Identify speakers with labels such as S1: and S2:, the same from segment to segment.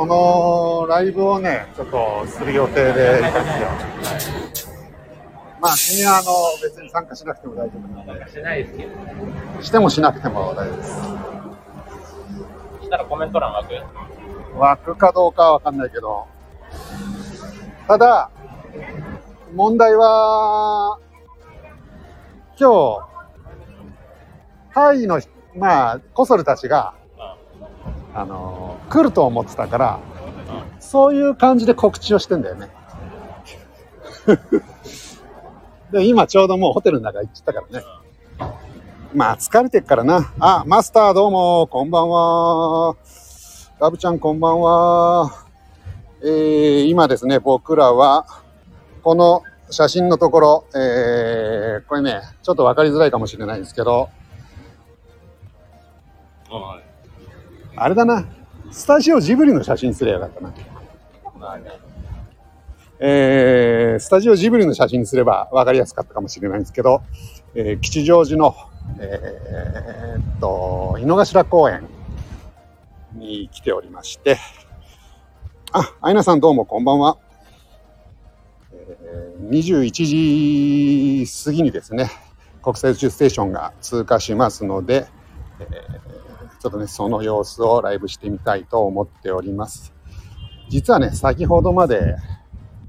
S1: そのライブをね、ちょっとする予定でいたんですよ。まあ、君はあの別に参加しなくても大丈夫なので。
S2: しないですけど。
S1: してもしなくても大丈夫です。
S2: したらコメント欄湧く
S1: 湧くかどうかはわかんないけど。ただ、問題は、今日、タイの、まあ、コソルたちが、あの、来ると思ってたから、そういう感じで告知をしてんだよね。で、今ちょうどもうホテルの中行っちゃったからね。まあ疲れてっからな。あ、マスターどうも、こんばんは。ラブちゃんこんばんは。えー、今ですね、僕らは、この写真のところ、えー、これね、ちょっとわかりづらいかもしれないんですけど、
S2: はい。
S1: あれだな、スタジオジブリの写真すればよかったな。
S2: まあね。
S1: えー、スタジオジブリの写真にすれば分かりやすかったかもしれないんですけど、えー吉祥寺の、えーっと、井の頭公園に来ておりまして、あ、アイナさんどうもこんばんは。えー21時過ぎにですね、国際宇宙ステーションが通過しますので、えーちょっとね、その様子をライブしてみたいと思っております。実はね、先ほどまで、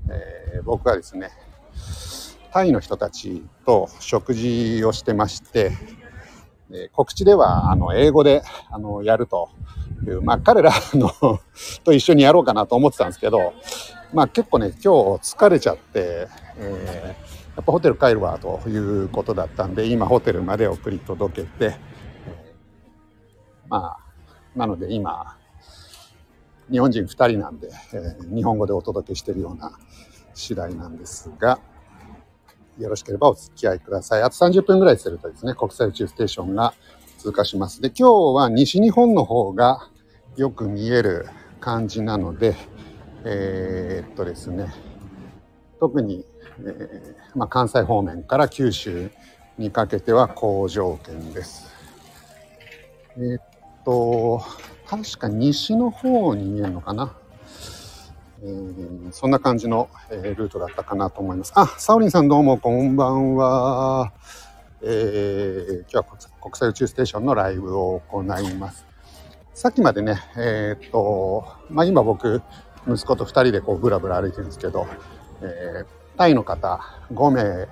S1: えー僕はですねタイの人たちと食事をしてまして、え告知ではあの英語であのやるという、まあ、彼らの と一緒にやろうかなと思ってたんですけど、まあ、結構ね今日疲れちゃって、えーやっぱホテル帰るわということだったんで今ホテルまで送り届けて、まあなので今日本人2人なんで、えー日本語でお届けしているような次第なんですが、よろしければお付き合いください。あと30分ぐらいするとですね、国際宇宙ステーションが通過します。で、今日は西日本の方がよく見える感じなので、えーっとですね、特に、えーまあ、関西方面から九州にかけては好条件です。えーと、確か西の方に見えるのかな。えーそんな感じの、えールートだったかなと思います。あ、サオリンさんどうもこんばんは。えー今日は国際宇宙ステーションのライブを行います。さっきまでね、えーっと、まあ、今僕、息子と2人でこうブラブラ歩いてるんですけど、えータイの方5名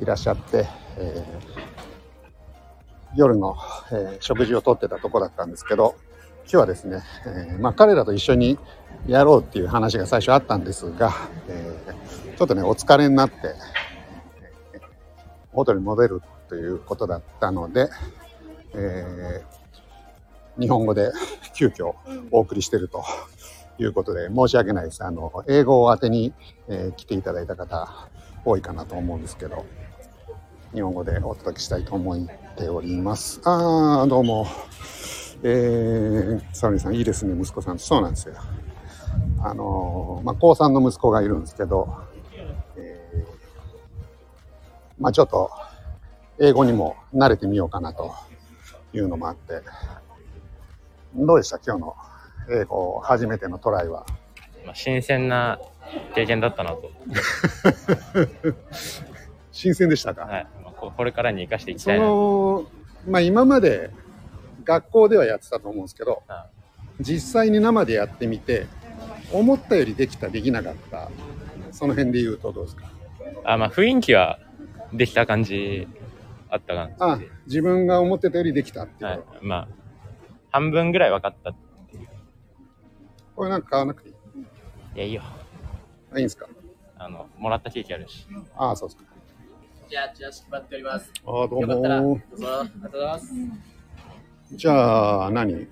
S1: いらっしゃって、え夜の、えー食事をとってたとこだったんですけど、今日はですね、えーまあ、彼らと一緒にやろうっていう話が最初あったんですが、えーちょっとねお疲れになって、えーホテルに戻るということだったので、えー日本語で急遽お送りしてるということで申し訳ないです。あの英語を当てに、えー来ていただいた方多いかなと思うんですけど日本語でお届けしたいと思っております。ああどうも。えー、サオリンさんいいですね息子さん。そうなんですよ。あのーまあ高3の息子がいるんですけど、えーまあちょっと英語にも慣れてみようかなというのもあって。どうでした？今日の英語初めてのトライは。
S2: まあ、新鮮な経験だったなと。
S1: 新鮮でしたか、
S2: はい。まあ、ここれからに生かしていき
S1: そ
S2: たいな。
S1: のまあ今まで学校ではやってたと思うんですけど
S2: は
S1: 実際に生でやってみて思ったよりできたできなかったその辺で言うとどうですか？
S2: あ、まあ、雰囲気はできた感じあったかな。
S1: あ自分が思ってたよりできたっていう、
S2: はい。まあ、半分ぐらい分かった。い
S1: これなんか買わなくていい？
S2: や、いいよ。
S1: あいいんですか？
S2: あの、もらったケーキあるし。
S1: ああそうですか
S3: じゃあ、チラシ配っております。
S1: ああどう
S3: よかったら、ど
S1: も
S3: うぞ。ありがとうございます。
S1: じゃあ何？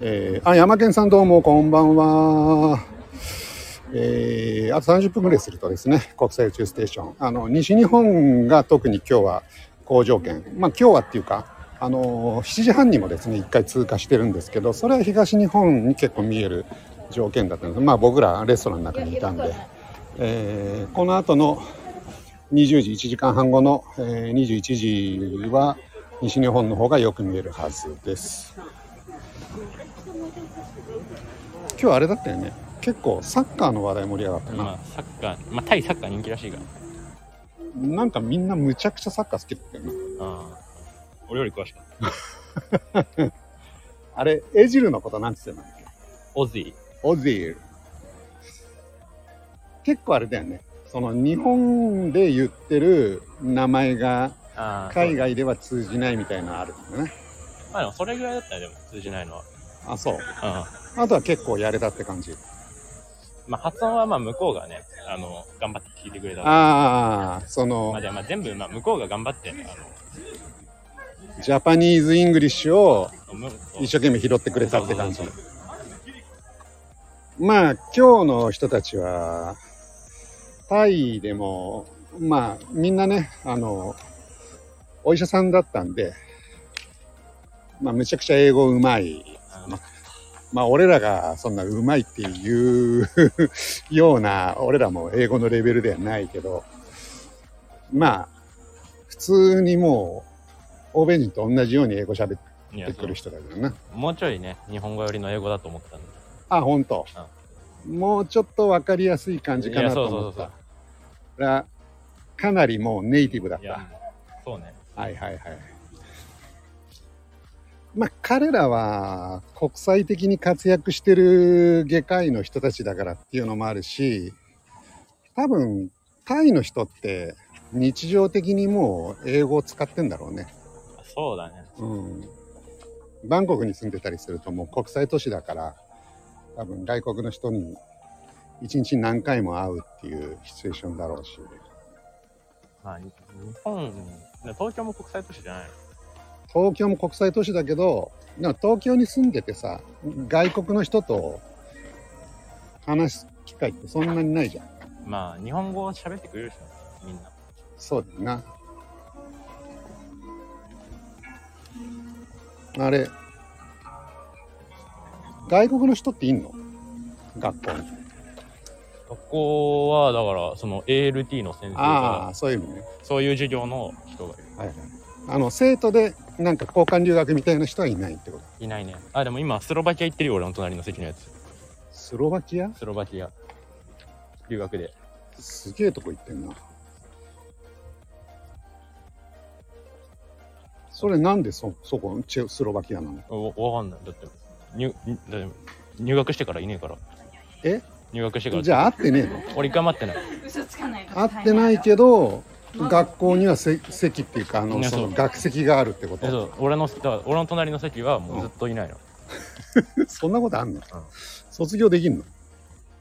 S1: えー、あ山健さんどうもこんばんは。えー、あと30分ぐらいするとですね国際宇宙ステーション。あの西日本が特に今日は好条件。まあ今日はっていうかあの7時半にもですね1回通過してるんですけどそれは東日本に結構見える条件だったのでまあ僕らレストランの中にいたんで、えーこの後の20時1時間半後の、えー21時は西日本の方がよく見えるはずです今日あれだったよね結構サッカーの話題盛り上がったな、
S2: まあ、サッカー、まあ、タイサッカー人気らしいから。
S1: なんかみんなむちゃくちゃサッカー好きだったよな
S2: ああ。俺より詳しかった。
S1: あれエジルのことなんつってたんだっけ
S2: オズイ。
S1: オジール。結構あれだよね。その日本で言ってる名前が
S2: ああ。
S1: 海外では通じないみたいなのあるんだね。
S2: まあでもそれぐらいだったらでも通じないのは。
S1: あ、そう。
S2: うん。
S1: あとは結構やれたって感じ。
S2: まあ発音はまあ向こうがね、あの、頑張って聞いてくれた。
S1: ああ、その
S2: まあ、じゃあまあ全部、まあ向こうが頑張って、
S1: Japanese English を一生懸命拾ってくれたって感じ。まあ今日の人たちは、タイでも、まあみんなね、あの、お医者さんだったんで、まあむちゃくちゃ英語うまい。まあ俺らがそんなうまいっていうような、俺らも英語のレベルではないけど、まあ、普通にもう、欧米人と同じように英語喋ってくる人だけどな。
S2: うもうちょいね、日本語寄りの英語だと思ったんで。
S1: あ、本当。もうちょっとわかりやすい感じかなと思っ
S2: いやそうそうそう
S1: た。ら、かなりもうネイティブだっ
S2: いや
S1: た。、
S2: そうね。
S1: はいはいはい。まあ彼らは国際的に活躍してる外科医の人たちだからっていうのもあるし、多分タイの人って日常的にもう英語を使ってんだろうね。
S2: そうだね。
S1: うん。バンコクに住んでたりするともう国際都市だから、多分外国の人に一日何回も会うっていうシチュエーションだろうし。
S2: まあ、に日本、東京も国際都市じゃないの？
S1: 東京も国際都市だけど、でも東京に住んでてさ、外国の人と話す機会ってそんなにないじゃん。
S2: まあ、日本語を喋ってくれるしね、みんな。
S1: そうだよな。あれ、外国の人っていんの？学校に。
S2: 学校は、だから、その ALT の先生
S1: ああ、
S2: が、
S1: そういう意味ね。
S2: そういう授業の人がいる。
S1: はいはい。あの、生徒でなんか交換留学みたいな人はいないってこと？
S2: いないね。あ、でも今、スロバキア行ってるよ、俺の隣の席のやつ。
S1: スロバキア？
S2: スロバキア。留学で。
S1: すげえとこ行ってんな。それなんでそ、そこ、チェスロバキアなの？
S2: わわかんない。だって、入、だって入学してからいねえから。
S1: え？
S2: 入学してから。
S1: じゃあ会ってねえの？
S2: 俺一回待ってない。
S4: 嘘つかないの
S1: 会ってないけど、学校にはせ席っていうか、あの、
S2: そ
S1: の学籍があるってこ
S2: えそ
S1: と。
S2: う俺の、だから俺の隣の席はもうずっといないの。い
S1: そんなことあんの？卒業できんの？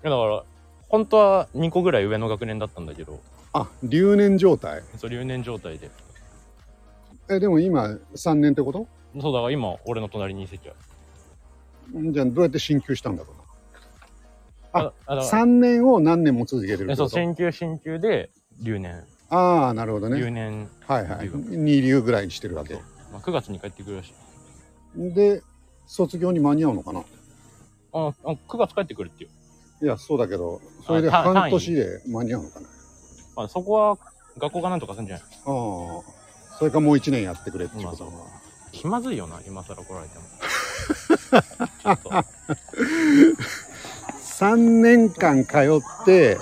S2: やだから、本当は2個ぐらい上の学年だったんだけど、
S1: あ、留年状態？
S2: そう留年状態で。
S1: え、でも今3年ってこと？
S2: そうだから今、俺の隣に席ある。
S1: じゃあどうやって進級したんだろう？あ
S2: あ、あだ
S1: な。
S2: から
S1: 3年を何年も続けてる
S2: えそう、
S1: こと
S2: 進級進級で留年。
S1: ああ、なるほど
S2: 留
S1: ね。
S2: 年、
S1: はいはい。二流ぐらいにしてるわけ。
S2: まあ、9月に帰ってくるらしい。
S1: で、卒業に間に合うのかな？
S2: あ、あ9月帰ってくるっていう。
S1: いや、そうだけど、それで半年で間に合うのかな？
S2: まあ、そこは学校がなんとかするんじゃない？
S1: ああ。それかもう1年やってくれっていうこと？
S2: まあ気まずいよな、今更来られても。ちょっと
S1: 3年間通って、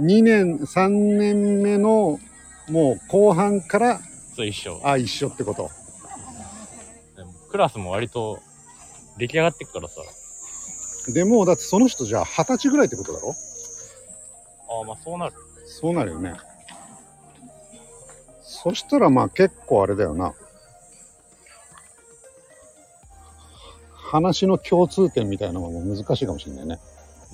S1: 2年、3年目のもう後半から、
S2: そう一緒。
S1: あ、一緒ってこと。
S2: クラスも割と出来上がってくからさ。
S1: でもうだってその人じゃあ二十歳ぐらいってことだろ？
S2: ああ、まあそうなる。
S1: そうなるよね。そしたらまあ結構あれだよな。話の共通点みたいなのも難しいかもしれないね。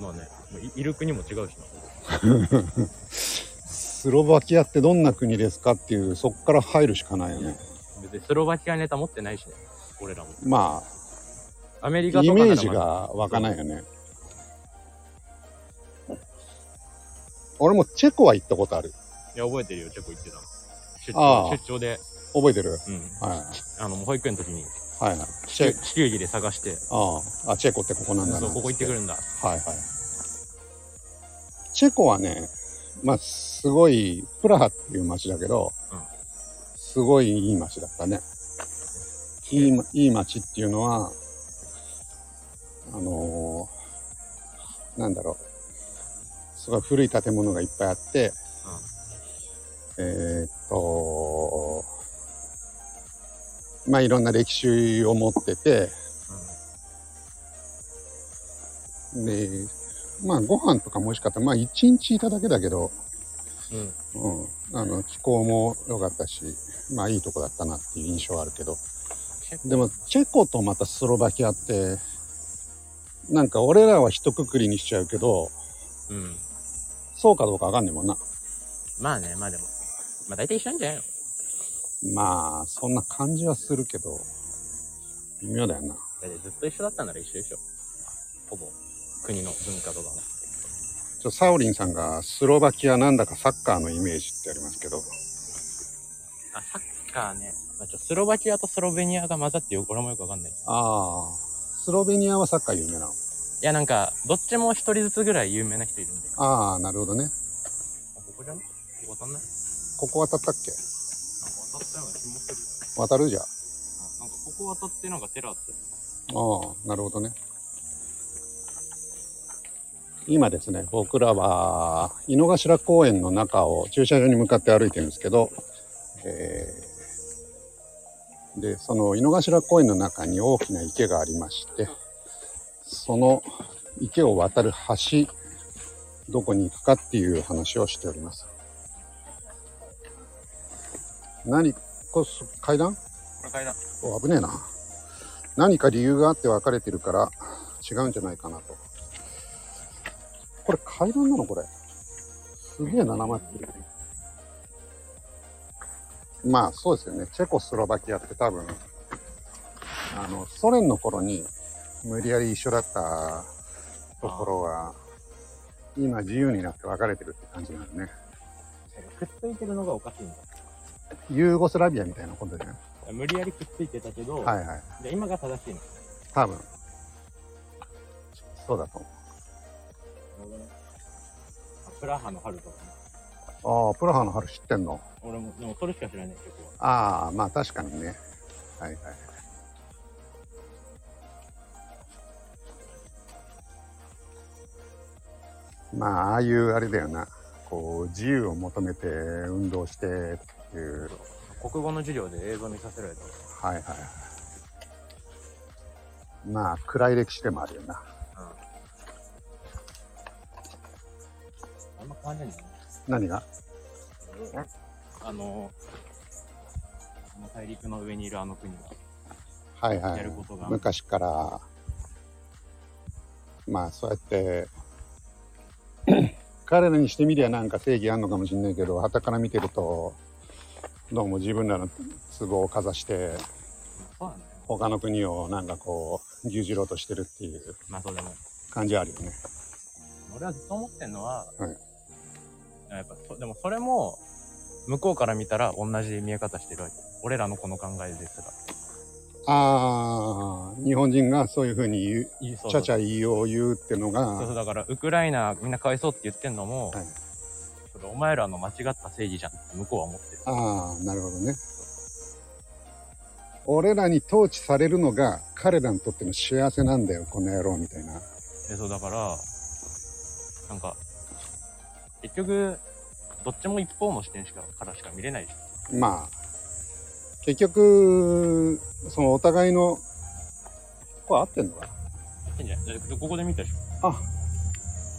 S2: まあね、いいる国も違うしな。
S1: スロバキアってどんな国ですかっていう、そこから入るしかないよね。
S2: 別にスロバキアネタ持ってないしね。俺らも。
S1: ま
S2: アメリ
S1: あ、
S2: カとか
S1: イメージが湧かないよね。俺もチェコは行ったことある。
S2: いや、覚えてるよ、チェコ行ってたの。出
S1: ああ
S2: 張、出張で、
S1: 覚えてる？
S2: うん。
S1: はい。
S2: あの、保育園の時に
S1: はいはい。
S2: 地球儀で探して、
S1: あああ、チェコってここなんだな。
S2: そう、ここ行ってくるんだ。
S1: はいはい。チェコはね、まあ、すごい、プラハっていう街だけど、
S2: うん
S1: すごいいい街だったね。いいま、いい街っていうのは、あのーなんだろう、すごい古い建物がいっぱいあって、えーっと、まあいろんな歴史を持ってて、で、まあご飯とかも美味しかった。まあ一日いただけだけど、
S2: うん。うん。
S1: うん、あの気候も良かったし、まあいいとこだったなっていう印象はあるけど、でもチェコとまたスロバキアって、なんか俺らは一括りにしちゃうけど、
S2: うん。
S1: そうかどうかわかんねえもんな。
S2: まあね、まあでも。まあ大体一緒なんじゃないの？
S1: まあ、そんな感じはするけど、微妙だよな。
S2: だってずっと一緒だったなら一緒でしょ。ほぼ。国の文化とかも。
S1: ちょサオリンさんがスロバキアなんだかサッカーのイメージってありますけど、
S2: あ、サッカーね。まあ、ちょスロバキアとスロベニアが混ざってよ俺もよくわかんない。い
S1: ああ、スロベニアはサッカー有名なの。
S2: や、なんか、どっちも一人ずつぐらい有名な人いるんで。あ、
S1: ああ、なるほどね。
S2: ここじゃね？ここ渡んない？
S1: ここ渡ったっけ？
S2: ったような気もする。
S1: 渡るじゃん。あ
S2: あなんかここ渡ってなんかテラス。
S1: あ、なるほどね。今ですね、僕らは井の頭公園の中を駐車場に向かって歩いてるんですけど、えーで、その井の頭公園の中に大きな池がありまして、その池を渡る橋、どこに行くかっていう話をしております。何これす階段？
S2: これ階段。
S1: お危ねえな。何か理由があって分かれてるから違うんじゃないかなと。これ階段なのこれ？すげえな、生ってる。まあそうですよね。チェコスロバキアって多分、あの、ソ連の頃に無理やり一緒だったところは、今自由になって分かれてるって感じなのね。
S2: くっついてるのがおかしいんだ。
S1: ユーゴスラビアみたいなことじゃない
S2: 無理やりくっついてたけど、
S1: はいはい。
S2: で今が正しいの。
S1: 多分。そうだと思
S2: プラハの春とかね。
S1: ああ、プラハの春知ってんの？
S2: 俺も、でもそれしか知らない曲は。
S1: ああ、まあ確かにね。はいはい。まあ、ああいうあれだよな。こう、自由を求めて運動していう。
S2: 国語の授業で映像見させられた。
S1: はいはいはい。まあ、暗い歴史でもあるよな。
S2: あんま変わんないんだよね。
S1: 何が？
S2: あの、あの大陸の上にいるあの国は。
S1: はいはい
S2: やることが。
S1: 昔から、まあそうやって、彼らにしてみりゃなんか正義あんのかもしれないけど、傍から見てると、どうも自分らの都合をかざして。他の国をなんかこう、牛耳ろうとしてるっていう
S2: まあそうでも。
S1: 感じあるよね。
S2: 俺はずっと思ってんのは、
S1: はい
S2: やっぱそでもそれも、向こうから見たら同じ見え方してるわけ。俺らのこの考えですら。
S1: ああ、日本人がそういうふうに言う、ちゃちゃ言いを言うっての
S2: そうそう
S1: が、
S2: だから、ウクライナみんなかわいそうって言ってんのも、
S1: はい
S2: それお前らの間違った正義じゃんって向こうは思ってる。
S1: ああ、なるほどね。俺らに統治されるのが彼らにとっての幸せなんだよ、この野郎みたいな。
S2: でそうだから、なんか、結局、どっちも一方の視点しかからしか見れないじ
S1: まあ、結局、そのお互いの、これ合ってんのかな？
S2: ゃん。いいんじゃない？でここで見たでしょ。
S1: あ、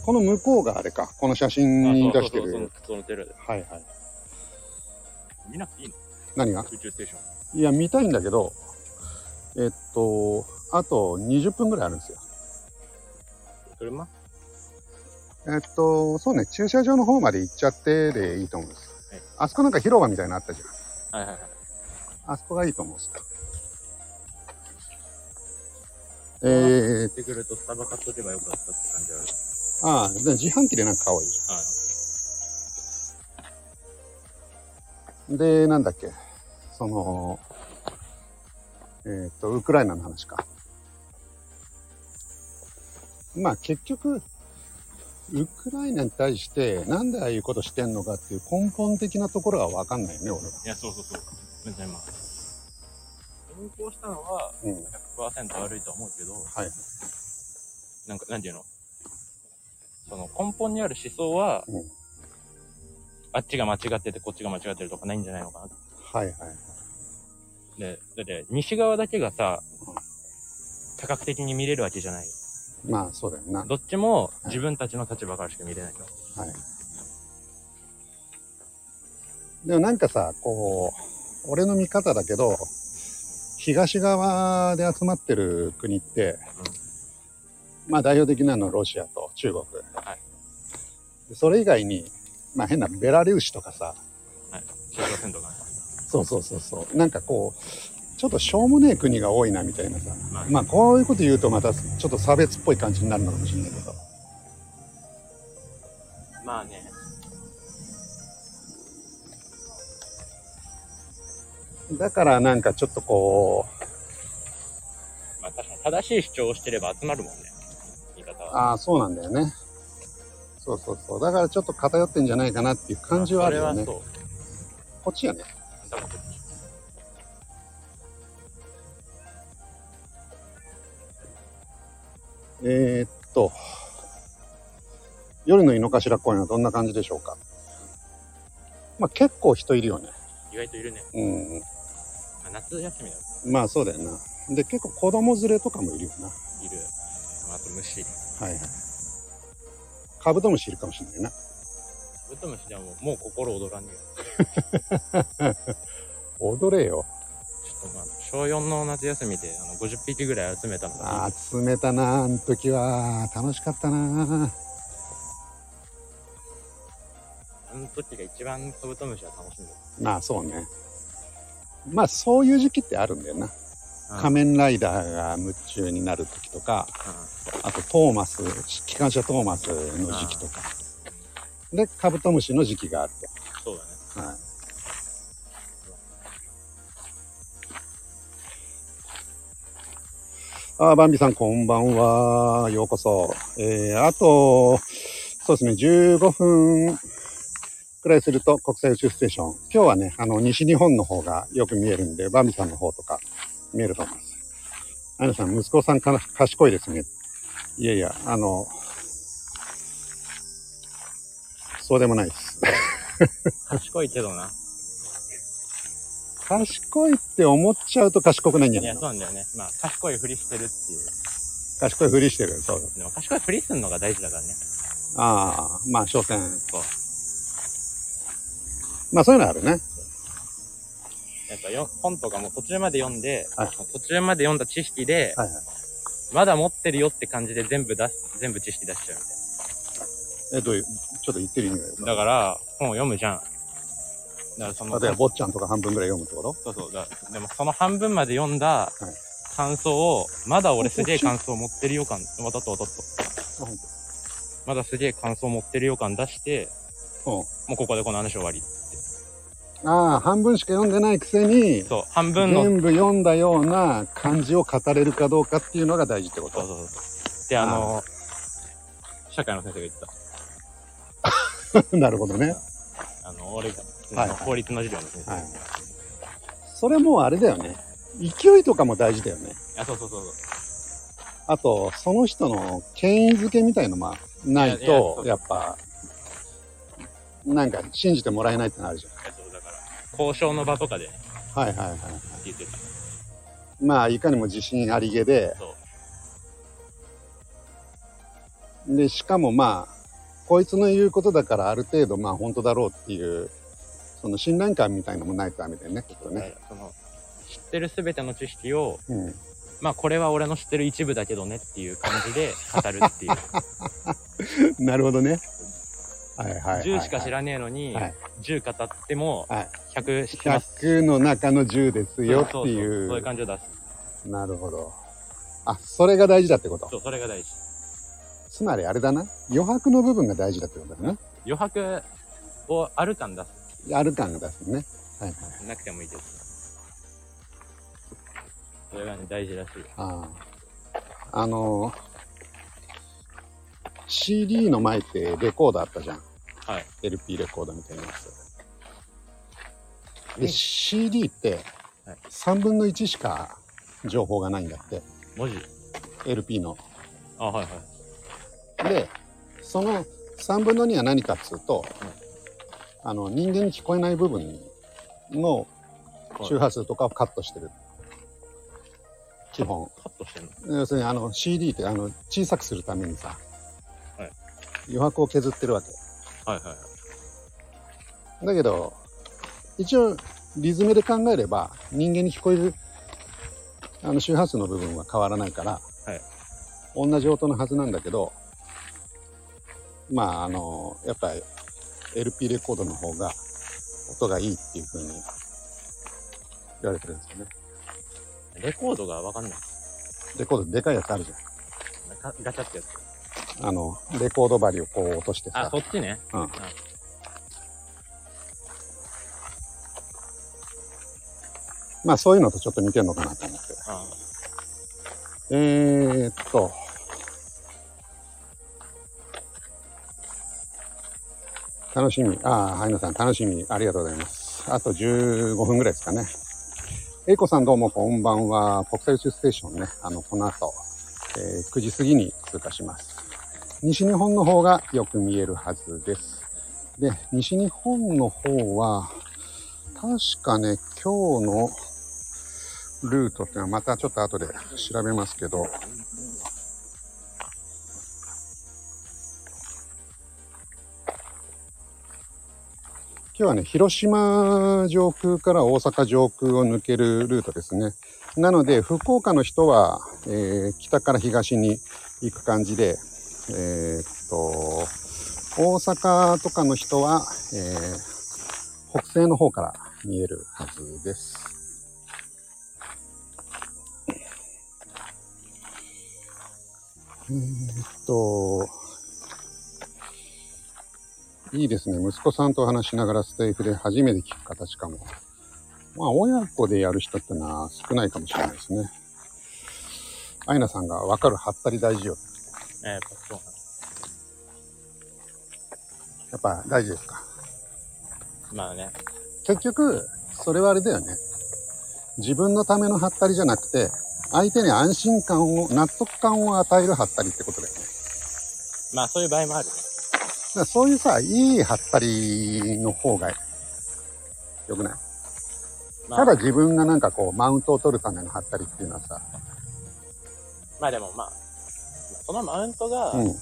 S1: この向こうがあれか、この写真に出して
S2: あそうそうそう
S1: る。
S2: そのそのテレで。
S1: はいはい。
S2: 見なくていいの？
S1: 何が？
S2: 宇宙ステーション。
S1: いや、見たいんだけど、えっと、あと20分ぐらいあるんですよ。
S2: 車？
S1: えっと、そうね、駐車場の方まで行っちゃってでいいと思うんです
S2: はい。
S1: あそこなんか広場みたいなのあったじゃん。
S2: はいはいはい。
S1: あそこがいいと思うんですよ。えー、
S2: ってくるとスタバ買っとけばよかったって感じある。
S1: ああ、で自販機でなんか買おうよ。
S2: あ
S1: で、なんだっけ、その、えっ、と、ウクライナの話か。まあ結局、ウクライナに対してなんでああいうことしてんのかっていう根本的なところはわかんないよね、俺は。
S2: いや、そうそうそう。別にまあ。運行したのは
S1: うん。
S2: 100%悪いとは思うけど、
S1: はい。
S2: なんか、なんていうの？その根本にある思想は、
S1: うん
S2: あっちが間違っててこっちが間違ってるとかないんじゃないのかな。
S1: はいはい。
S2: で、だって西側だけがさ、多角的に見れるわけじゃない。
S1: まあ、そうだよな。
S2: どっちも自分たちの立場からしか見れないよ。
S1: はい。でもなんかさ、こう、俺の見方だけど、東側で集まってる国って、まあ代表的なのはロシアと中国。
S2: はい
S1: でそれ以外に、まあ変なベラルーシとかさ、
S2: 北朝鮮とかね。
S1: そうそうそうそう。なんかこう、ちょっとしょうもねえ国が多いなみたいなさ。
S2: まあ
S1: まあこういうこと言うとまたちょっと差別っぽい感じになるのかもしれないけど。
S2: まあね。
S1: だからなんかちょっとこ
S2: まあ確かに正しい主張をしてれば集まるもんね。
S1: ああ、そうなんだよね。そうそうそう。だからちょっと偏ってんじゃないかなっていう感じはあるよね。こっちやね。えー、っと、夜の井の頭公園はどんな感じでしょうかまあ結構人いるよね。
S2: 意外といるね。
S1: うん。
S2: まあ、夏休みだ
S1: まあそうだよな。で、結構子供連れとかもいるよな。
S2: いる。あと虫。
S1: はいはい。カブトムシいるかもしれないな。
S2: カブトムシでももう心躍らんねよ。
S1: 踊れよ。
S2: ちょっとまあ、小4の夏休みであの50匹ぐらい集めたのが
S1: ああ、集めたな、あの時は。楽しかったな。
S2: あの時が一番カブトムシは楽しんで
S1: まあそうね。まあそういう時期ってあるんだよな。
S2: る。
S1: 仮面ライダーが夢中になる時とか、あとトーマス、機関車トーマスの時期とか。で、カブトムシの時期がある
S2: そうだね。
S1: と。はい。あーバンビさんこんばんは。ようこそ。えー、あと、そうですね、15分くらいすると国際宇宙ステーション。今日はね、あの、西日本の方がよく見えるんで、バンビさんの方とか見えると思います。アナさん、息子さんか賢いですね。いやいや、あの、そうでもないです。
S2: 賢いけどな。
S1: 賢いって思っちゃうと賢くないんじゃ
S2: いや、
S1: ないの
S2: そうなんだよね。まあ、賢いふりしてるっていう。
S1: 賢いふりしてる。そう
S2: でも賢いふりすんのが大事だからね。
S1: ああ、まあ、所詮。
S2: そう。
S1: まあ、そういうのあるね。
S2: やっぱよ本とかも途中まで読んで、
S1: はい
S2: 途中まで読んだ知識で、
S1: はいはい。
S2: まだ持ってるよって感じで全部出す、全部知識出しちゃうみたい
S1: え、どういう、ちょっと言ってる意味がよく
S2: な。だから、本を読むじゃん。だからその、
S1: 例えば、坊ちゃんとか半分ぐらい読むってこと
S2: そうそうだ。でもその半分まで読んだ
S1: い
S2: 感想を、まだ俺すげえ感想持ってるよ感、わたっとわたっとまだすげえ感想持ってるよ感出して、
S1: うん。
S2: もうここでこの話終わり。
S1: ああ、半分しか読んでないくせに、
S2: そう、半分の、
S1: 全部読んだような漢字を語れるかどうかっていうのが大事ってこと。
S2: そうそうそう。で、あの、社会の先生が言ってた。
S1: なるほどね。
S2: あの、俺が、
S1: はい
S2: 法律の授業の先生。
S1: はい。それもうあれだよね。勢いとかも大事だよね。
S2: あ、そうそうそうそう。
S1: あと、その人の権威づけみたいのもない
S2: いやいや
S1: やっぱ、なんか信じてもらえないってのあるじ
S2: いやそうだから、交渉の場とかで
S1: ゃん。はいはいはい。
S2: 言ってた。
S1: まあ、いかにも自信ありげで。で、しかもまあ、こいつの言うことだからある程度まあ本当だろうっていう、その信頼感みたいのもないとダメだよね、きっとね。
S2: その、知ってるすべての知識を、
S1: うん。
S2: まあこれは俺の知ってる一部だけどねっていう感じで語るっていう。
S1: なるほどね。はいはいはい、はい。
S2: 10しか知らねえのに、
S1: はい
S2: 10語っても
S1: はい。
S2: 100知ってます。
S1: 100の中の10ですよっていう。
S2: そういう感じを出す。
S1: なるほど。あ、それが大事だってこと？
S2: そう、それが大事。
S1: つまりあれだな。余白の部分が大事だってことだな。
S2: 余白をある感出す。
S1: ある感が出すね。はいはい。
S2: なくてもいいけど。それがね、大事らしい。
S1: ああ。あのー CD の前ってレコードあったじゃん。
S2: はい。
S1: LP レコードみたいなやつ。で、
S2: うん
S1: CD って
S2: はい
S1: 3分の1しか情報がないんだって。
S2: 文字。
S1: LP の。
S2: あ、はいはい。
S1: で、その3分の2は何かっつうと、あの人間に聞こえない部分の周波数とかをカットしてる。基本。
S2: カットしてんの？
S1: 要するにあの CD ってあの小さくするためにさ、
S2: はい
S1: 余白を削ってるわけ。
S2: はいはいはい。
S1: だけど、一応リズムで考えれば人間に聞こえるあの周波数の部分は変わらないから、
S2: はい
S1: 同じ音のはずなんだけど、まああの、やっぱり LP レコードの方が音がいいっていう風に言われてるんですよね。
S2: レコードがわかんない。
S1: レコードでかいやつあるじ
S2: ガガチャってやつ。
S1: あの、レコード針をこう落として
S2: あ、
S1: さ
S2: そ。っちね。
S1: うん。まあそういうのとちょっと似てんのかなと思って。
S2: あ
S1: えー、っと。楽しみ。ああ、はいのさん、楽しみ。ありがとうございます。あと15分ぐらいですかね。えいこさんどうもこんばんは。国際宇宙ステーションね、あの、この後、えー9時過ぎに通過します。西日本の方がよく見えるはずです。で、西日本の方は、確かね、今日のルートっていうのはまたちょっと後で調べますけど、今日はね、広島上空から大阪上空を抜けるルートですね。なので、福岡の人は、えー北から東に行く感じで、えーっと、大阪とかの人は、えー北西の方から見えるはずです。えーっと、いいですね。息子さんと話しながらステーフで初めて聞く形かも。まあ、親子でやる人ってのは少ないかもしれないですね。アイナさんがわかるはったり大事よ。
S2: えやっぱそう
S1: やっぱ大事ですか？
S2: まあね。
S1: 結局、それはあれだよね。自分のためのハったりじゃなくて、相手に安心感を、納得感を与えるハったりってことだよね。
S2: まあそういう場合もあるね。
S1: だそういうさ、いいハったりの方がよくない？
S2: まあ、
S1: ただ自分がなんかこう、マウントを取るためのハったりっていうのはさ、
S2: まあでもまあ、そのマウントが、
S1: うん。
S2: 後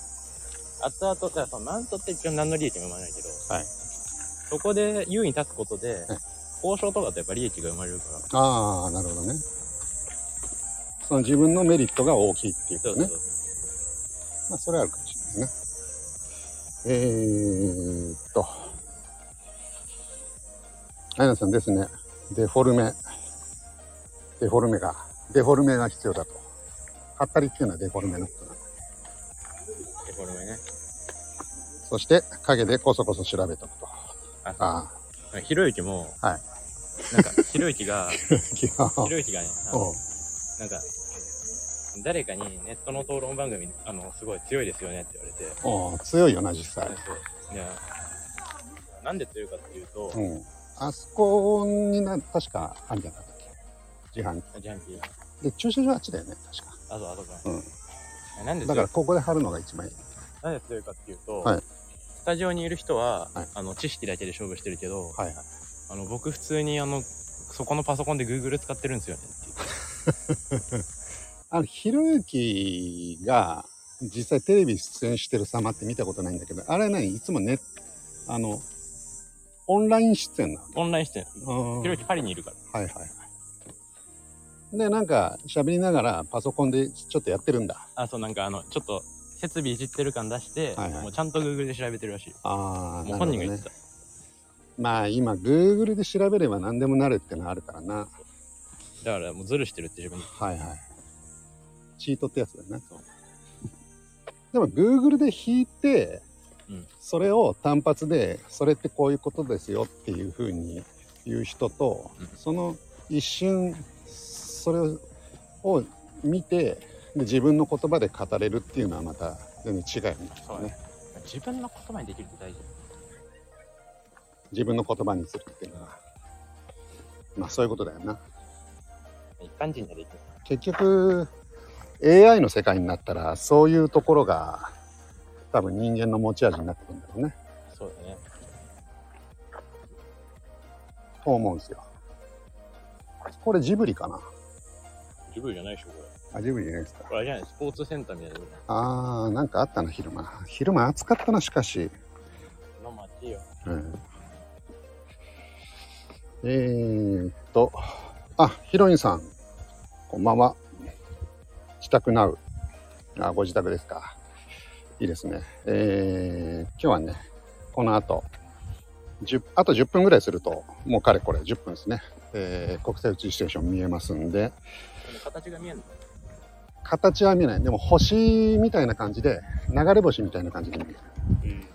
S2: 々、だからそのマウントって一応何の利益も生まないけど、
S1: はい
S2: そこで優位に立つことで、
S1: はい
S2: 交渉とかとやっぱ利益が生まれるから。
S1: ああ、なるほどね。その自分のメリットが大きいっていうことね
S2: そうそう。
S1: まあ、それはあるかもしれないね。えー、っと。アイナさんですね。デフォルメ。デフォルメが、デフォルメが必要だと。ハったりっていうのはデフォルメのことなの。
S2: デフォルメね。
S1: そして、影でこそこそ調べとくと。
S2: あ、
S1: あ
S2: あひろゆきも、
S1: はい
S2: なんか、ひろゆきが、
S1: あ。
S2: ひろゆきがね、なんか、誰かにネットの討論番組、あの、すごい強いですよねって言われて、
S1: 強いよな、実際。
S2: そういや、なんで強いかっていうと、
S1: うん。あそこにな、確かあるんじゃなかったっけ？自販機。
S2: ジャンピー、
S1: で、駐車場あっちだよね、確か。
S2: あとあとか、
S1: うん
S2: なんで
S1: だから、ここで貼るのが一番いい。
S2: なんで強いかっていうと、
S1: はい。
S2: スタジオにいる人は、
S1: はい。
S2: あの知識だけで勝負してるけど、
S1: はいはい。
S2: あの僕普通にあのそこのパソコンで Google 使ってるんですよね。って言って
S1: あの、ひろゆきが、実際テレビ出演してる様って見たことないんだけど、あれ何？いつもね、あの、オンライン出演な
S2: オンラインして
S1: の
S2: ひろゆきパリにいるから。
S1: はいはいはい。で、なんか、喋りながらパソコンでちょっとやってるんだ。
S2: あそうなんかあのちょっと設備いじってる感出して、
S1: はいはい
S2: もうちゃんと Google で調べてるらしい
S1: ああ、
S2: もう本人が言って。た、
S1: まあ今、Google で調べれば何でもなるってのはあるからな。
S2: だからもうズルしてるって自分に
S1: はいはい。チートってやつだよね。でも Google で引いて、
S2: うん
S1: それを単発で、それってこういうことですよっていうふうに言う人と、
S2: うん
S1: その一瞬、それを見て、で自分の言葉で語れるっていうのはまた全然違うんですよね
S2: そうね。自分の言葉にできるって大事
S1: 自分の言葉にするっていうのは。まあそういうことだよな。
S2: 一般人にはできない
S1: 結局 AI の世界になったらそういうところが多分人間の持ち味になってくるんだろうね。
S2: そうだね。
S1: と思うんですよ。これジブリかな？
S2: ジブリじゃないでしょ、これ。
S1: あ、ジブリじゃないですか
S2: こ。れあれじゃないスポーツセンターみたいなとこ
S1: あー、なんかあったな、昼間。昼間暑かったな、しかし。
S2: の街よ。
S1: うん、えーっと、あ、ヒロインさん、こんばんは。自宅ナウ。あ、ご自宅ですか。いいですね。えー、今日はね、この後、10あと10分ぐらいすると、もうかれこれ10分ですね。えー国際宇宙ステーション見えますんで、
S2: 形が見えんの？
S1: 形は見えない。でも星みたいな感じで、流れ星みたいな感じで見える。
S2: うん。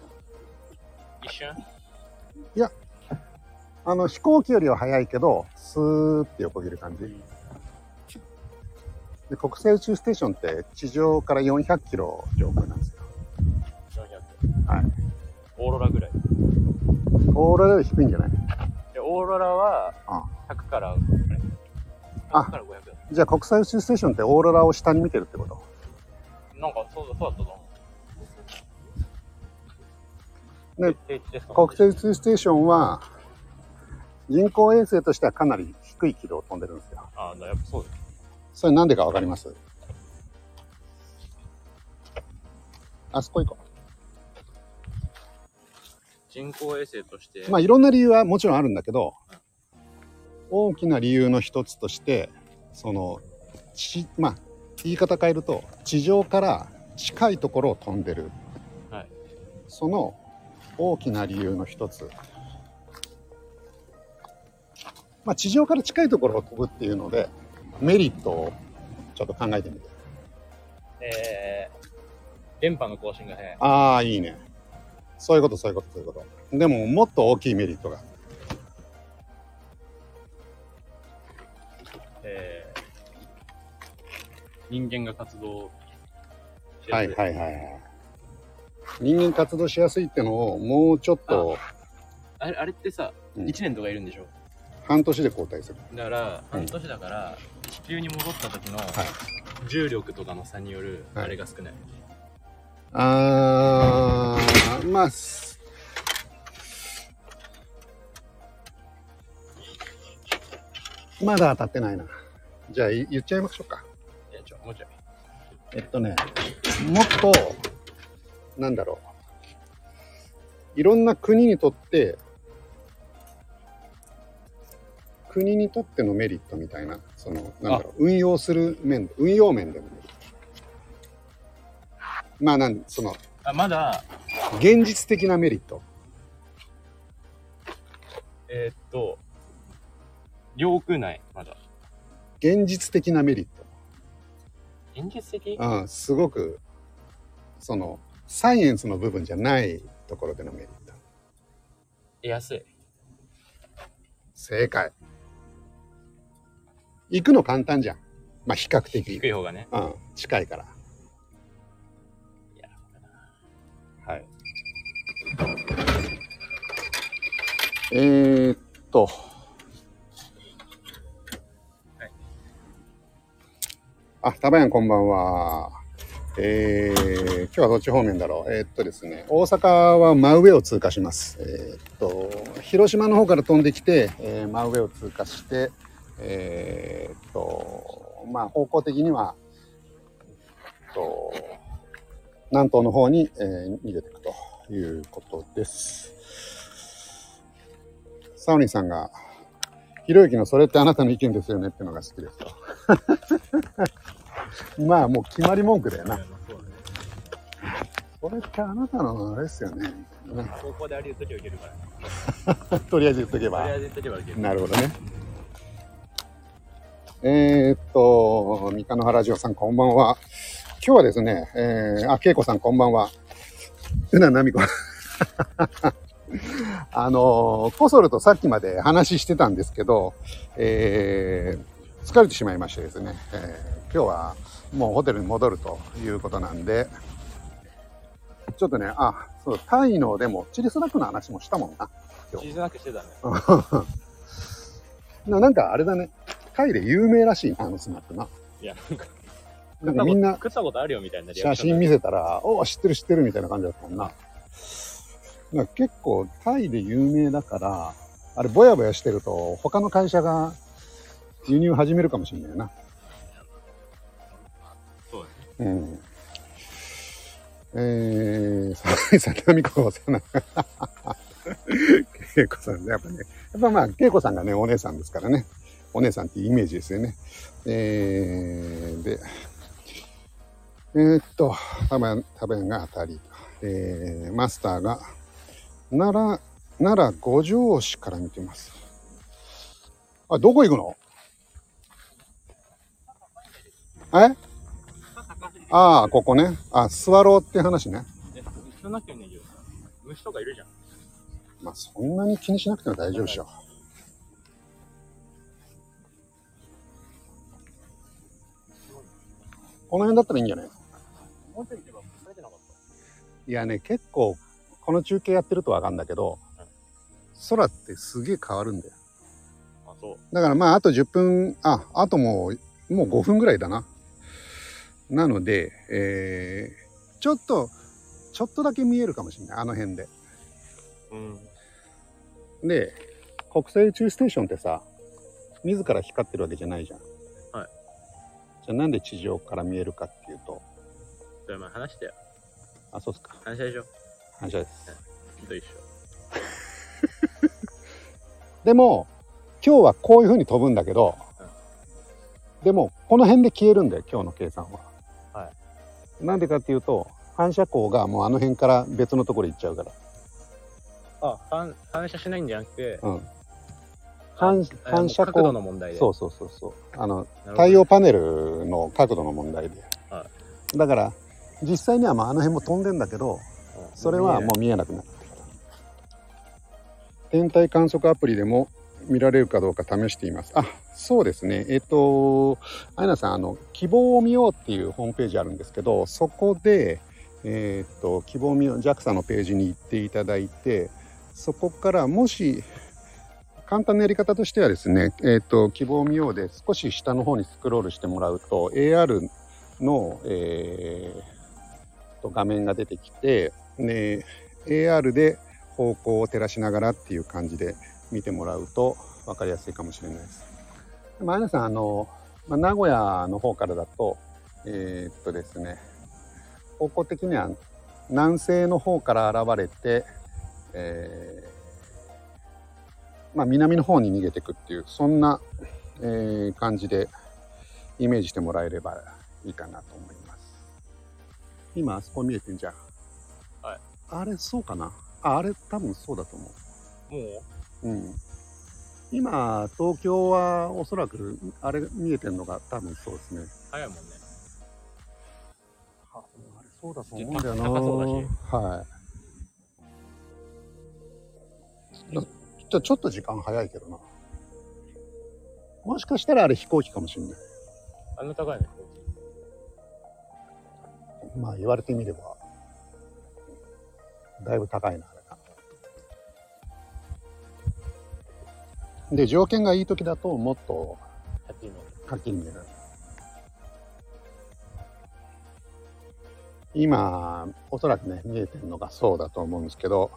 S2: 一瞬？
S1: あの、飛行機よりは速いけど、スーって横切る感じ。で国際宇宙ステーションって地上から400キロ上空なんですよ。
S2: 400。
S1: はい。
S2: オーロラぐらい。
S1: オーロラより低いんじゃない？
S2: で、オーロラは
S1: あ
S2: 100から、あれ
S1: あ
S2: ?100 から500だ。
S1: じゃあ国際宇宙ステーションってオーロラを下に見てるってこと？
S2: なんかそうだ、そうだったと思う。
S1: ね国際宇宙ステーションは人工衛星としてはかなり低い軌道を飛んでるんですよ。
S2: ああ、だやっぱそうです。
S1: それなんでかわかります？あそこ行こ
S2: 人工衛星として、
S1: う。まあいろんな理由はもちろんあるんだけど、大きな理由の一つとして、その、ち、まあ言い方変えると、地上から近いところを飛んでる。
S2: はい
S1: その大きな理由の一つ。まあ地上から近いところを飛ぶっていうので、メリットをちょっと考えてみて。
S2: えー、電波の更新が早い。
S1: ああ、いいね。そういうこと、そういうこと、そういうこと。でも、もっと大きいメリットが。
S2: えー、人間が活動しやす
S1: はいはいはいはい。人間活動しやすいってのを、もうちょっと、
S2: あれあれってさ、
S1: うん
S2: 1年とかいるんでしょ？
S1: 半年で交代する。
S2: だから、
S1: うん
S2: 半年だから、地球に戻った時の
S1: はい。
S2: 重力とかの差による、
S1: はい
S2: あれが少ない。
S1: あー、まあ、すまだ当たってないな。じゃあ、い言っちゃいましょうか。
S2: もうちょい。
S1: えっとね、もっと、なんだろう。いろんな国にとって、国にとってのメリットみたいな、その、なんだろう、運用する面、運用面でのメリット。まあ、なん、その、
S2: あ、まだ、
S1: 現実的なメリット。
S2: えーっと、領空内、まだ。
S1: 現実的なメリッ
S2: 現実的？
S1: ト。うん、すごく、その、サイエンスの部分じゃないところでのメリット。
S2: 安い。
S1: 正解。行くの簡単じゃん。まあ、比較的。
S2: 低い方がね。
S1: うん、近いから。はい。えー、っと。あ、タバヤンこんばんは。えー、今日はどっち方面だろう？えーっとですね、大阪は真上を通過します。えーっと、広島の方から飛んできて、えー真上を通過して、えーっと、まあ方向的には、えっと、南東の方に、えー逃げていくということです。サオリンさんが、ひろゆきのそれってあなたの意見ですよねってのが好きですと。まあもう決まり文句だよな。
S2: そ
S1: れってあなたのあれですよね。ね
S2: 高校であれ言っときゃいけるから。
S1: とりあえず言っとけば
S2: とりあ。えず言っとけばいける。
S1: なるほどね。えー、っと、三日野原城さんこんばんは。今日はですね、えー、あ、恵子さんこんばんは。う ななみこ。あのー、コソルとさっきまで話してたんですけど、えー、疲れてしまいましてですね、えー今日はもうホテルに戻るということなんで、ちょっとね、あ、そう、タイのでも、チリスナックの話もしたもんな。今日
S2: チーズなくしてたね。
S1: ななんかあれだね。タイで有名らしいな、あのスナックな。
S2: いや、なんか、
S1: なんかみんな
S2: 食ったことあるよみたいなリア
S1: 写真見せたら、お知ってる知ってるみたいな感じだったもんな。なんか結構タイで有名だから、あれぼやぼやしてると他の会社が輸入始めるかもしれないな。
S2: そうだね。
S1: うん。えー、さ、さなみこさんな。けいこさんね、やっぱね。やっぱまあ、けいこさんがね、お姉さんですからね。お姉さんってイメージですよね。えー、で、えーっと、多分、多分が当たり。えー、マスターが、奈良、奈良五条市から見てます。あ、どこ行くの？え？ああ、ここね。あ、スワローって話ね。
S2: 虫とかいるじゃん。
S1: まあ、そんなに気にしなくても大丈夫でしょ。この辺だったらいいんじゃない？
S2: い
S1: やね、結構、この中継やってるとわかるんだけど、空ってすげえ変わるんだよ。
S2: た。あ、そう。
S1: だからまあ、あと10分、あ、あともう、もう5分ぐらいだな。なので、えー、ちょっと、ちょっとだけ見えるかもしれない、あの辺で。
S2: うん。
S1: で、国際宇宙ステーションってさ、自ら光ってるわけじゃないじゃん。
S2: はい。
S1: じゃあなんで地上から見えるかっていうと、
S2: それ前話したよ。
S1: あ、そうっすか。
S2: 反射でしょ。
S1: 反射です。
S2: と一緒。
S1: でも、今日はこういう風に飛ぶんだけど、でも、この辺で消えるんだよ、今日の計算は。。
S2: はい
S1: なんでかっていうと、反射光がもうあの辺から別のところ行っちゃうから。
S2: あ、反反射しないんじゃなくて、
S1: うん。反
S2: あ
S1: 反射
S2: 角度
S1: 光。
S2: の問題で。
S1: そうそうそうそう。あの、太陽パネルの角度の問題で。
S2: は
S1: だから、実際にはまああの辺も飛んでんだけど、
S2: うん
S1: それはもう見えなくなってきた。天体観測アプリでも見られるかどうか試しています。あ、そうですね。えっ、と、あやなさん、あの、希望を見ようっていうホームページあるんですけど、そこで、えっ、と、希望を見よう、JAXA のページに行っていただいて、そこからもし、簡単なやり方としてはですね、えっ、と、希望を見ようで少し下の方にスクロールしてもらうと、AR の、えーと画面が出てきて、で AR で方向を照らしながらっていう感じで見てもらうと分かりやすいかもしれないです。前田さん、あの、まあ、名古屋の方からだと、えーっとですね、方向的には南西の方から現れて、えーまあ、南の方に逃げていくっていう、そんな、えー感じでイメージしてもらえればいいかなと思います。今、あそこ見えてんじゃん。
S2: はい。
S1: あれ、そうかな？あ、あれ、多分そうだと思
S2: も
S1: う？
S2: う
S1: うん。今、東京はおそらく、あれ見えてんのが多分そうですね。
S2: 早いもんね。
S1: ああれ、そうだと思うんだよな。
S2: 高そうだ
S1: はい。なじゃあちょっと時間早いけどな。もしかしたらあれ飛行機かもしれない。
S2: あんな高いの
S1: まあ言われてみれば、だいぶ高いな、あれな。で、条件がいい時だともっと
S2: はっきり見える
S1: はっきり見える。今、おそらくね、見えてるのがそうだと思うんですけど、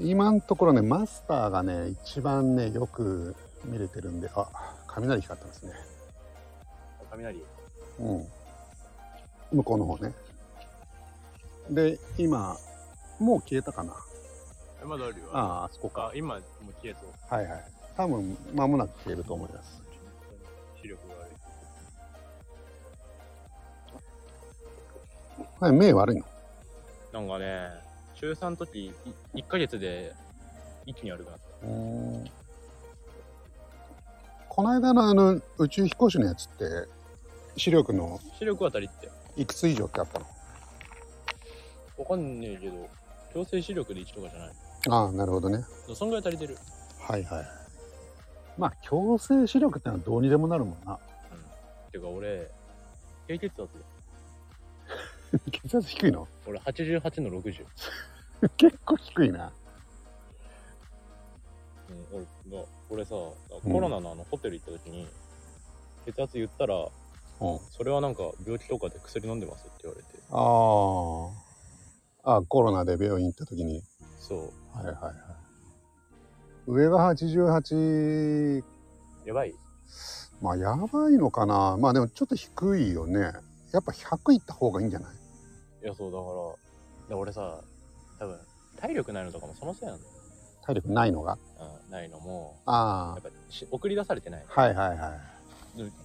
S1: 今のところね、マスターがね、一番ね、よく見れてるんで、あ、雷光ってますね。
S2: 雷。
S1: うん。向こうの方ね。で、今、もう消えたかな。
S2: えまだあるよ。
S1: ああ、あそこか。
S2: あ、今もう消えそう。
S1: はいはい。多分、間もなく消えると思います。
S2: 視力が悪い。
S1: はい、目悪いの？
S2: なんかね、中3の時、い1ヶ月で一気に悪くなった。
S1: この間のあの、宇宙飛行士のやつって、視力の
S2: 視力は足りって。
S1: いくつ以上ってあったの？
S2: わかんねえけど、強制視力で1とかじゃない。
S1: ああ、なるほどね。
S2: そんぐらい足りてる。
S1: はいはい。まあ、強制視力ってのはどうにでもなるもんな。
S2: てか俺、低血圧
S1: 血圧低いの？
S2: 俺88の60。
S1: 結構低いな。
S2: うん、俺が俺さ、
S1: うん
S2: コロナのあのホテル行った時に、血圧言ったら、
S1: うん。
S2: それはなんか病気とかで薬飲んでますって言われて。
S1: ああ。あ、コロナで病院行った時に。
S2: そう。
S1: はいはいはい。上が88、
S2: やばい。
S1: まあやばいのかな。まあでもちょっと低いよね。やっぱ100いった方がいいんじゃない？
S2: いや、そう、だから、で俺さ、多分、体力ないのとかもそのせいなんだよ。
S1: 体力ないのが？
S2: うん、ないのも、
S1: あ
S2: やっぱし送り出されてない。
S1: あ。はいはいは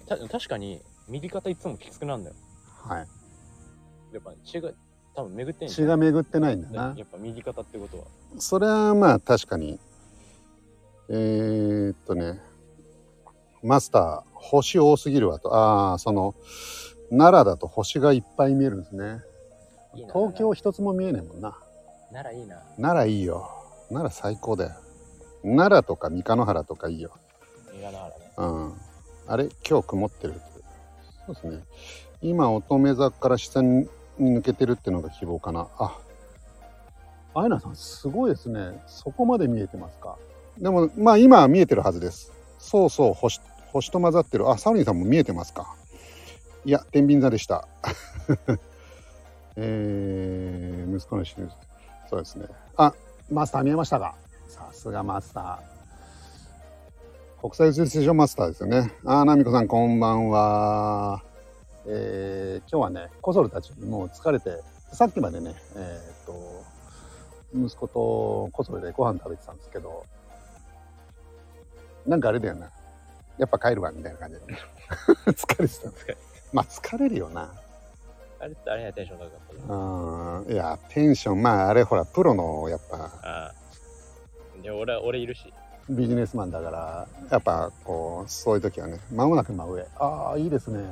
S2: た確かに、右肩いつもきつくなるんだよ。
S1: はい。
S2: やっぱ血が、多分巡ってんじ
S1: 血
S2: ゃん
S1: が巡ってないんだな。
S2: ねやっぱ右肩ってことは。
S1: それはまあ確かに。えー、っとね。マスター、星多すぎるわと。ああ、その、奈良だと星がいっぱい見えるんですね。
S2: いいな
S1: 東京一つも見えねえもんな。
S2: ならいいな。
S1: 奈良いいよ。奈良最高だよ。奈良とか三日野原とかいいよ。
S2: 映画ながらね。
S1: うん。あれ？今日曇ってる。そうですね。今乙女座から下に抜けてるってのが希望かな。あ、アイナさんすごいですね。そこまで見えてますか？でも、まあ今は見えてるはずです。そうそう、星、星と混ざってる。あ、サウリンさんも見えてますか？いや、天秤座でした。えー、息子の死ぬ。そうですね。あ、マスター見えましたか？さすがマスター。国際宇宙ステーションマスターですよね。あー、ナミコさんこんばんは。えー、今日はね、コソルたちもう疲れて、さっきまでね、えーっと、息子とコソルでご飯食べてたんですけど、なんかあれだよな。やっぱ帰るわ、みたいな感じで。疲れてた。まあ疲れるよな。
S2: あれってあれにはテンション高かったな。
S1: うん。いや、テンション、まああれほら、プロのやっぱ
S2: ああ。で、俺は、俺いるし。
S1: ビジネスマンだから、やっぱこう、そういう時はね、間もなく真上。ああ、いいですね。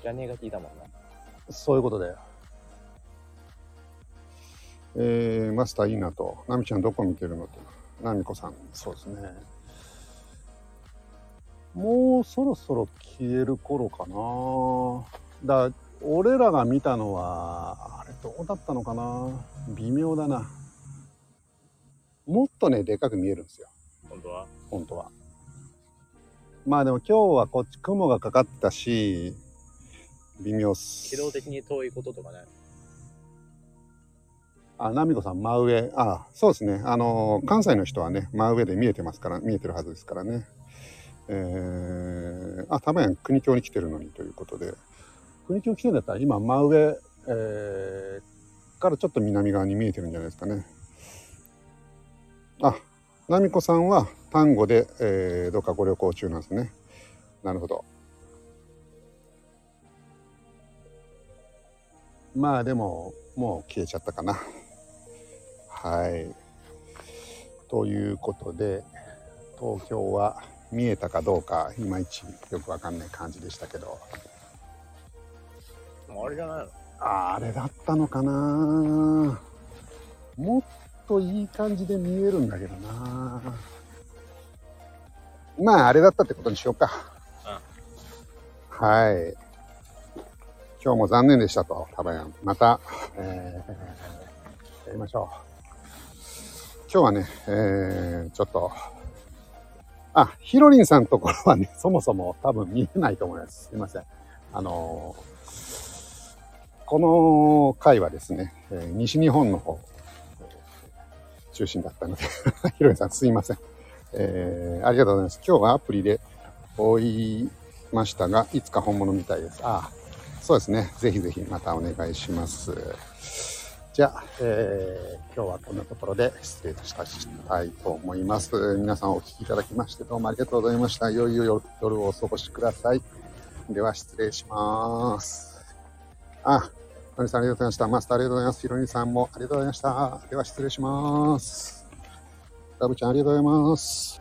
S2: 知らねえが聞いたもんな。
S1: そういうことだよ。えー、マスターいいなと。ナミちゃんどこ見てるのと。ナミコさん、そうですね。もうそろそろ消える頃かな。だ俺らが見たのは、あれどうだったのかな。微妙だな。もっとね、でかく見えるんですよ。
S2: 本当は？
S1: 本当は。まあでも今日はこっち雲がかかってたし、微妙っす。
S2: 軌道的に遠いこととかない？
S1: あ、ナミコさん、真上。あ、そうですね。あの、関西の人はね、真上で見えてますから、見えてるはずですからね。えー、あ、たまやん、国境に来てるのにということで。国境来てるんだったら、今、真上、えー、からちょっと南側に見えてるんじゃないですかね。あ、ナミコさんは丹後で、えー、どっかご旅行中なんですね。なるほど。まあでも、もう消えちゃったかな。はい。ということで、東京は見えたかどうか、いまいちよくわかんない感じでしたけど、
S2: あれじゃないの？
S1: ああれだったのかなもっといい感じで見えるんだけどなまあ、あれだったってことにしようか。はい。今日も残念でしたと、タバヤン。また、えー、やりましょう。今日はね、えー、ちょっと、あ、ヒロリンさんのところはね、そもそも多分見えないと思います。すいません。あのーこの回はですね、えー西日本の方、中心だったので、ヒロリンさんすいません。えーありがとうございます。今日はアプリで追いましたが、いつか本物みたいです。あ、そうですね。ぜひぜひまたお願いします。じゃあ、えー今日はこんなところで失礼いたしたいと思います。皆さんお聞きいただきましてどうもありがとうございました。良い夜夜をお過ごしください。では失礼します。あ、のりさんありがとうございました。マスターありがとうございます。ひろにさんもありがとうございました。では失礼します。ラブちゃんありがとうございます。